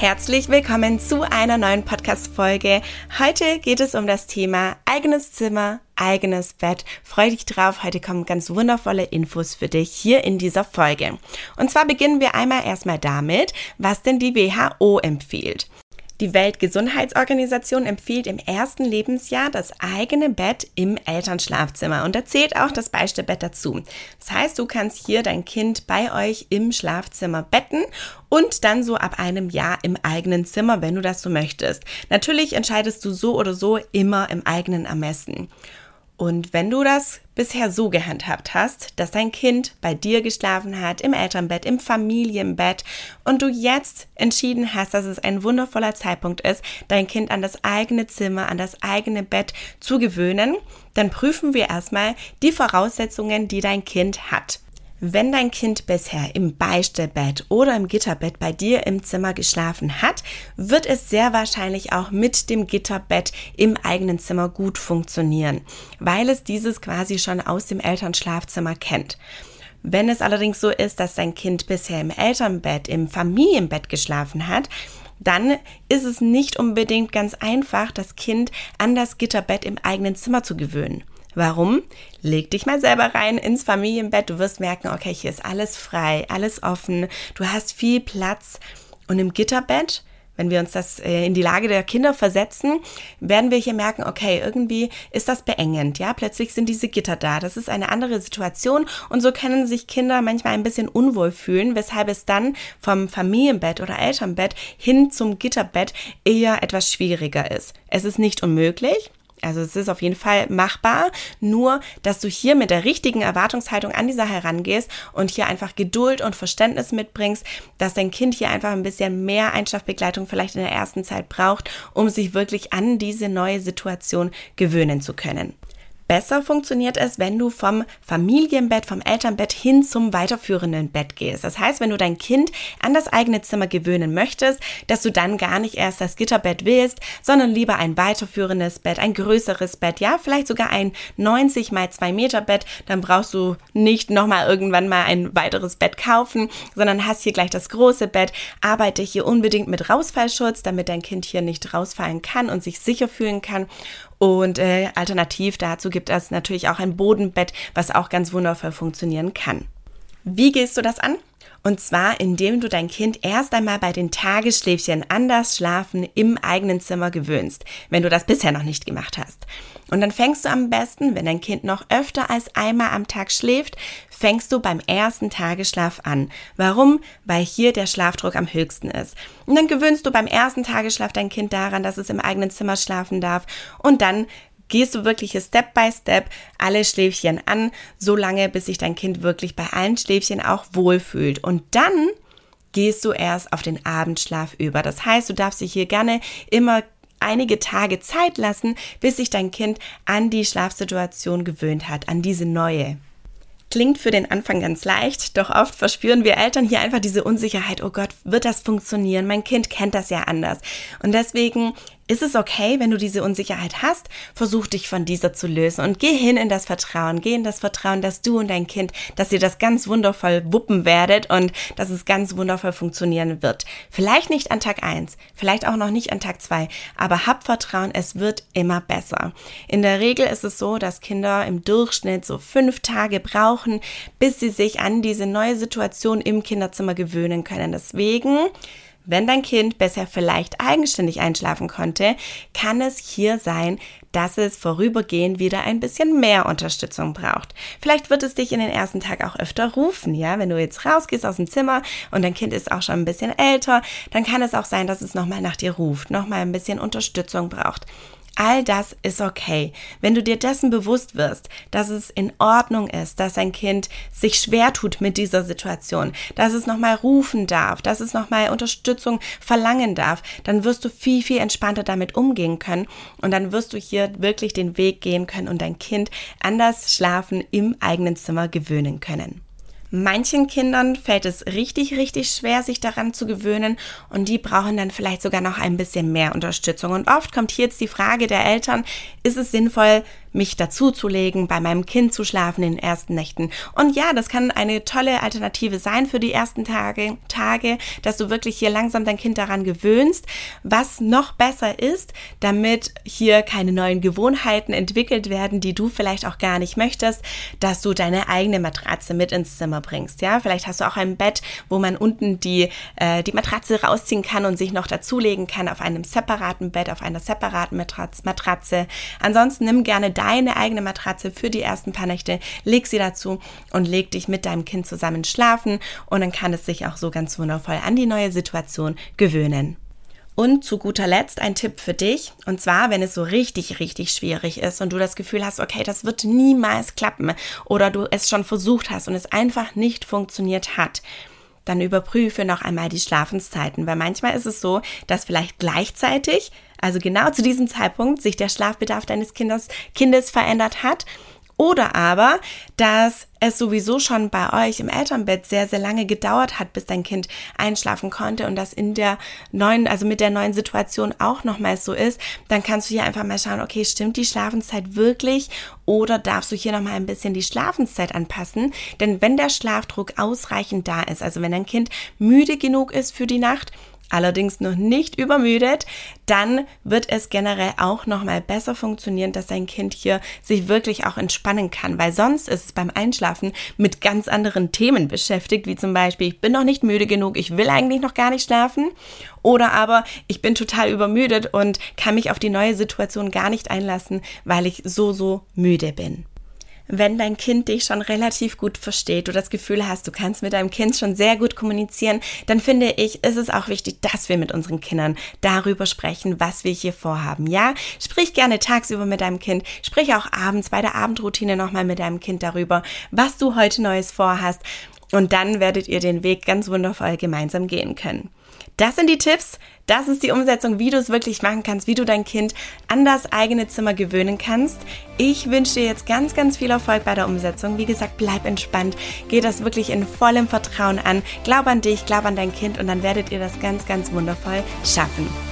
Herzlich willkommen zu einer neuen Podcast-Folge. Heute geht es um das Thema eigenes Zimmer, eigenes Bett. Freue dich drauf. Heute kommen ganz wundervolle Infos für dich hier in dieser Folge. Und zwar beginnen wir einmal erstmal damit, was denn die WHO empfiehlt. Die Weltgesundheitsorganisation empfiehlt im ersten Lebensjahr das eigene Bett im Elternschlafzimmer und da zählt auch das Beistellbett dazu. Das heißt, du kannst hier dein Kind bei euch im Schlafzimmer betten und dann so ab einem Jahr im eigenen Zimmer, wenn du das so möchtest. Natürlich entscheidest du so oder so immer im eigenen Ermessen. Und wenn du das bisher so gehandhabt hast, dass dein Kind bei dir geschlafen hat, im Elternbett, im Familienbett und du jetzt entschieden hast, dass es ein wundervoller Zeitpunkt ist, dein Kind an das eigene Zimmer, an das eigene Bett zu gewöhnen, dann prüfen wir erstmal die Voraussetzungen, die dein Kind hat. Wenn dein Kind bisher im Beistellbett oder im Gitterbett bei dir im Zimmer geschlafen hat, wird es sehr wahrscheinlich auch mit dem Gitterbett im eigenen Zimmer gut funktionieren, weil es dieses quasi schon aus dem Elternschlafzimmer kennt. Wenn es allerdings so ist, dass dein Kind bisher im Elternbett, im Familienbett geschlafen hat, dann ist es nicht unbedingt ganz einfach, das Kind an das Gitterbett im eigenen Zimmer zu gewöhnen. Warum? Leg dich mal selber rein ins Familienbett. Du wirst merken, okay, hier ist alles frei, alles offen. Du hast viel Platz. Und im Gitterbett, wenn wir uns das äh, in die Lage der Kinder versetzen, werden wir hier merken, okay, irgendwie ist das beengend, ja, plötzlich sind diese Gitter da, das ist eine andere Situation und so können sich Kinder manchmal ein bisschen unwohl fühlen, weshalb es dann vom Familienbett oder Elternbett hin zum Gitterbett eher etwas schwieriger ist. Es ist nicht unmöglich, also es ist auf jeden Fall machbar, nur dass du hier mit der richtigen Erwartungshaltung an die Sache herangehst und hier einfach Geduld und Verständnis mitbringst, dass dein Kind hier einfach ein bisschen mehr Einschlafbegleitung vielleicht in der ersten Zeit braucht, um sich wirklich an diese neue Situation gewöhnen zu können. Besser funktioniert es, wenn du vom Familienbett, vom Elternbett hin zum weiterführenden Bett gehst. Das heißt, wenn du dein Kind an das eigene Zimmer gewöhnen möchtest, dass du dann gar nicht erst das Gitterbett willst, sondern lieber ein weiterführendes Bett, ein größeres Bett, ja, vielleicht sogar ein 90 mal 2 Meter Bett, dann brauchst du nicht nochmal irgendwann mal ein weiteres Bett kaufen, sondern hast hier gleich das große Bett. Arbeite hier unbedingt mit Rausfallschutz, damit dein Kind hier nicht rausfallen kann und sich sicher fühlen kann. Und äh, alternativ dazu gibt es natürlich auch ein Bodenbett, was auch ganz wundervoll funktionieren kann. Wie gehst du das an? Und zwar, indem du dein Kind erst einmal bei den Tagesschläfchen an das Schlafen im eigenen Zimmer gewöhnst, wenn du das bisher noch nicht gemacht hast. Und dann fängst du am besten, wenn dein Kind noch öfter als einmal am Tag schläft, fängst du beim ersten Tagesschlaf an. Warum? Weil hier der Schlafdruck am höchsten ist. Und dann gewöhnst du beim ersten Tagesschlaf dein Kind daran, dass es im eigenen Zimmer schlafen darf. Und dann gehst du wirklich Step by Step alle Schläfchen an, so lange, bis sich dein Kind wirklich bei allen Schläfchen auch wohlfühlt. Und dann gehst du erst auf den Abendschlaf über. Das heißt, du darfst dich hier gerne immer einige Tage Zeit lassen, bis sich dein Kind an die Schlafsituation gewöhnt hat, an diese neue. Klingt für den Anfang ganz leicht, doch oft verspüren wir Eltern hier einfach diese Unsicherheit, oh Gott, wird das funktionieren? Mein Kind kennt das ja anders. Und deswegen ist es okay, wenn du diese Unsicherheit hast? Versuch dich von dieser zu lösen und geh hin in das Vertrauen. Geh in das Vertrauen, dass du und dein Kind, dass ihr das ganz wundervoll wuppen werdet und dass es ganz wundervoll funktionieren wird. Vielleicht nicht an Tag eins, vielleicht auch noch nicht an Tag zwei, aber hab Vertrauen, es wird immer besser. In der Regel ist es so, dass Kinder im Durchschnitt so fünf Tage brauchen, bis sie sich an diese neue Situation im Kinderzimmer gewöhnen können. Deswegen wenn dein Kind bisher vielleicht eigenständig einschlafen konnte, kann es hier sein, dass es vorübergehend wieder ein bisschen mehr Unterstützung braucht. Vielleicht wird es dich in den ersten Tag auch öfter rufen, ja, wenn du jetzt rausgehst aus dem Zimmer und dein Kind ist auch schon ein bisschen älter, dann kann es auch sein, dass es nochmal nach dir ruft, nochmal ein bisschen Unterstützung braucht. All das ist okay. Wenn du dir dessen bewusst wirst, dass es in Ordnung ist, dass ein Kind sich schwer tut mit dieser Situation, dass es nochmal rufen darf, dass es nochmal Unterstützung verlangen darf, dann wirst du viel, viel entspannter damit umgehen können und dann wirst du hier wirklich den Weg gehen können und dein Kind an das Schlafen im eigenen Zimmer gewöhnen können. Manchen Kindern fällt es richtig, richtig schwer, sich daran zu gewöhnen und die brauchen dann vielleicht sogar noch ein bisschen mehr Unterstützung. Und oft kommt hier jetzt die Frage der Eltern, ist es sinnvoll, mich dazuzulegen, bei meinem Kind zu schlafen in den ersten Nächten. Und ja, das kann eine tolle Alternative sein für die ersten Tage, Tage, dass du wirklich hier langsam dein Kind daran gewöhnst. Was noch besser ist, damit hier keine neuen Gewohnheiten entwickelt werden, die du vielleicht auch gar nicht möchtest, dass du deine eigene Matratze mit ins Zimmer bringst. Ja, vielleicht hast du auch ein Bett, wo man unten die, äh, die Matratze rausziehen kann und sich noch dazulegen kann auf einem separaten Bett, auf einer separaten Matratze. Ansonsten nimm gerne deine eigene Matratze für die ersten paar Nächte, leg sie dazu und leg dich mit deinem Kind zusammen schlafen und dann kann es sich auch so ganz wundervoll an die neue Situation gewöhnen. Und zu guter Letzt ein Tipp für dich. Und zwar, wenn es so richtig, richtig schwierig ist und du das Gefühl hast, okay, das wird niemals klappen oder du es schon versucht hast und es einfach nicht funktioniert hat, dann überprüfe noch einmal die Schlafenszeiten, weil manchmal ist es so, dass vielleicht gleichzeitig, also genau zu diesem Zeitpunkt, sich der Schlafbedarf deines Kindes, Kindes verändert hat oder aber, dass es sowieso schon bei euch im Elternbett sehr, sehr lange gedauert hat, bis dein Kind einschlafen konnte und das in der neuen, also mit der neuen Situation auch nochmals so ist, dann kannst du hier einfach mal schauen, okay, stimmt die Schlafenszeit wirklich oder darfst du hier nochmal ein bisschen die Schlafenszeit anpassen? Denn wenn der Schlafdruck ausreichend da ist, also wenn dein Kind müde genug ist für die Nacht, allerdings noch nicht übermüdet, dann wird es generell auch noch mal besser funktionieren, dass dein Kind hier sich wirklich auch entspannen kann, weil sonst ist es beim Einschlafen mit ganz anderen Themen beschäftigt, wie zum Beispiel, ich bin noch nicht müde genug, ich will eigentlich noch gar nicht schlafen oder aber ich bin total übermüdet und kann mich auf die neue Situation gar nicht einlassen, weil ich so, so müde bin wenn dein Kind dich schon relativ gut versteht, du das Gefühl hast, du kannst mit deinem Kind schon sehr gut kommunizieren, dann finde ich, ist es auch wichtig, dass wir mit unseren Kindern darüber sprechen, was wir hier vorhaben. Ja, sprich gerne tagsüber mit deinem Kind, sprich auch abends bei der Abendroutine nochmal mit deinem Kind darüber, was du heute Neues vorhast. Und dann werdet ihr den Weg ganz wundervoll gemeinsam gehen können. Das sind die Tipps, das ist die Umsetzung, wie du es wirklich machen kannst, wie du dein Kind an das eigene Zimmer gewöhnen kannst. Ich wünsche dir jetzt ganz, ganz viel Erfolg bei der Umsetzung. Wie gesagt, bleib entspannt, geh das wirklich in vollem Vertrauen an, glaub an dich, glaub an dein Kind und dann werdet ihr das ganz, ganz wundervoll schaffen.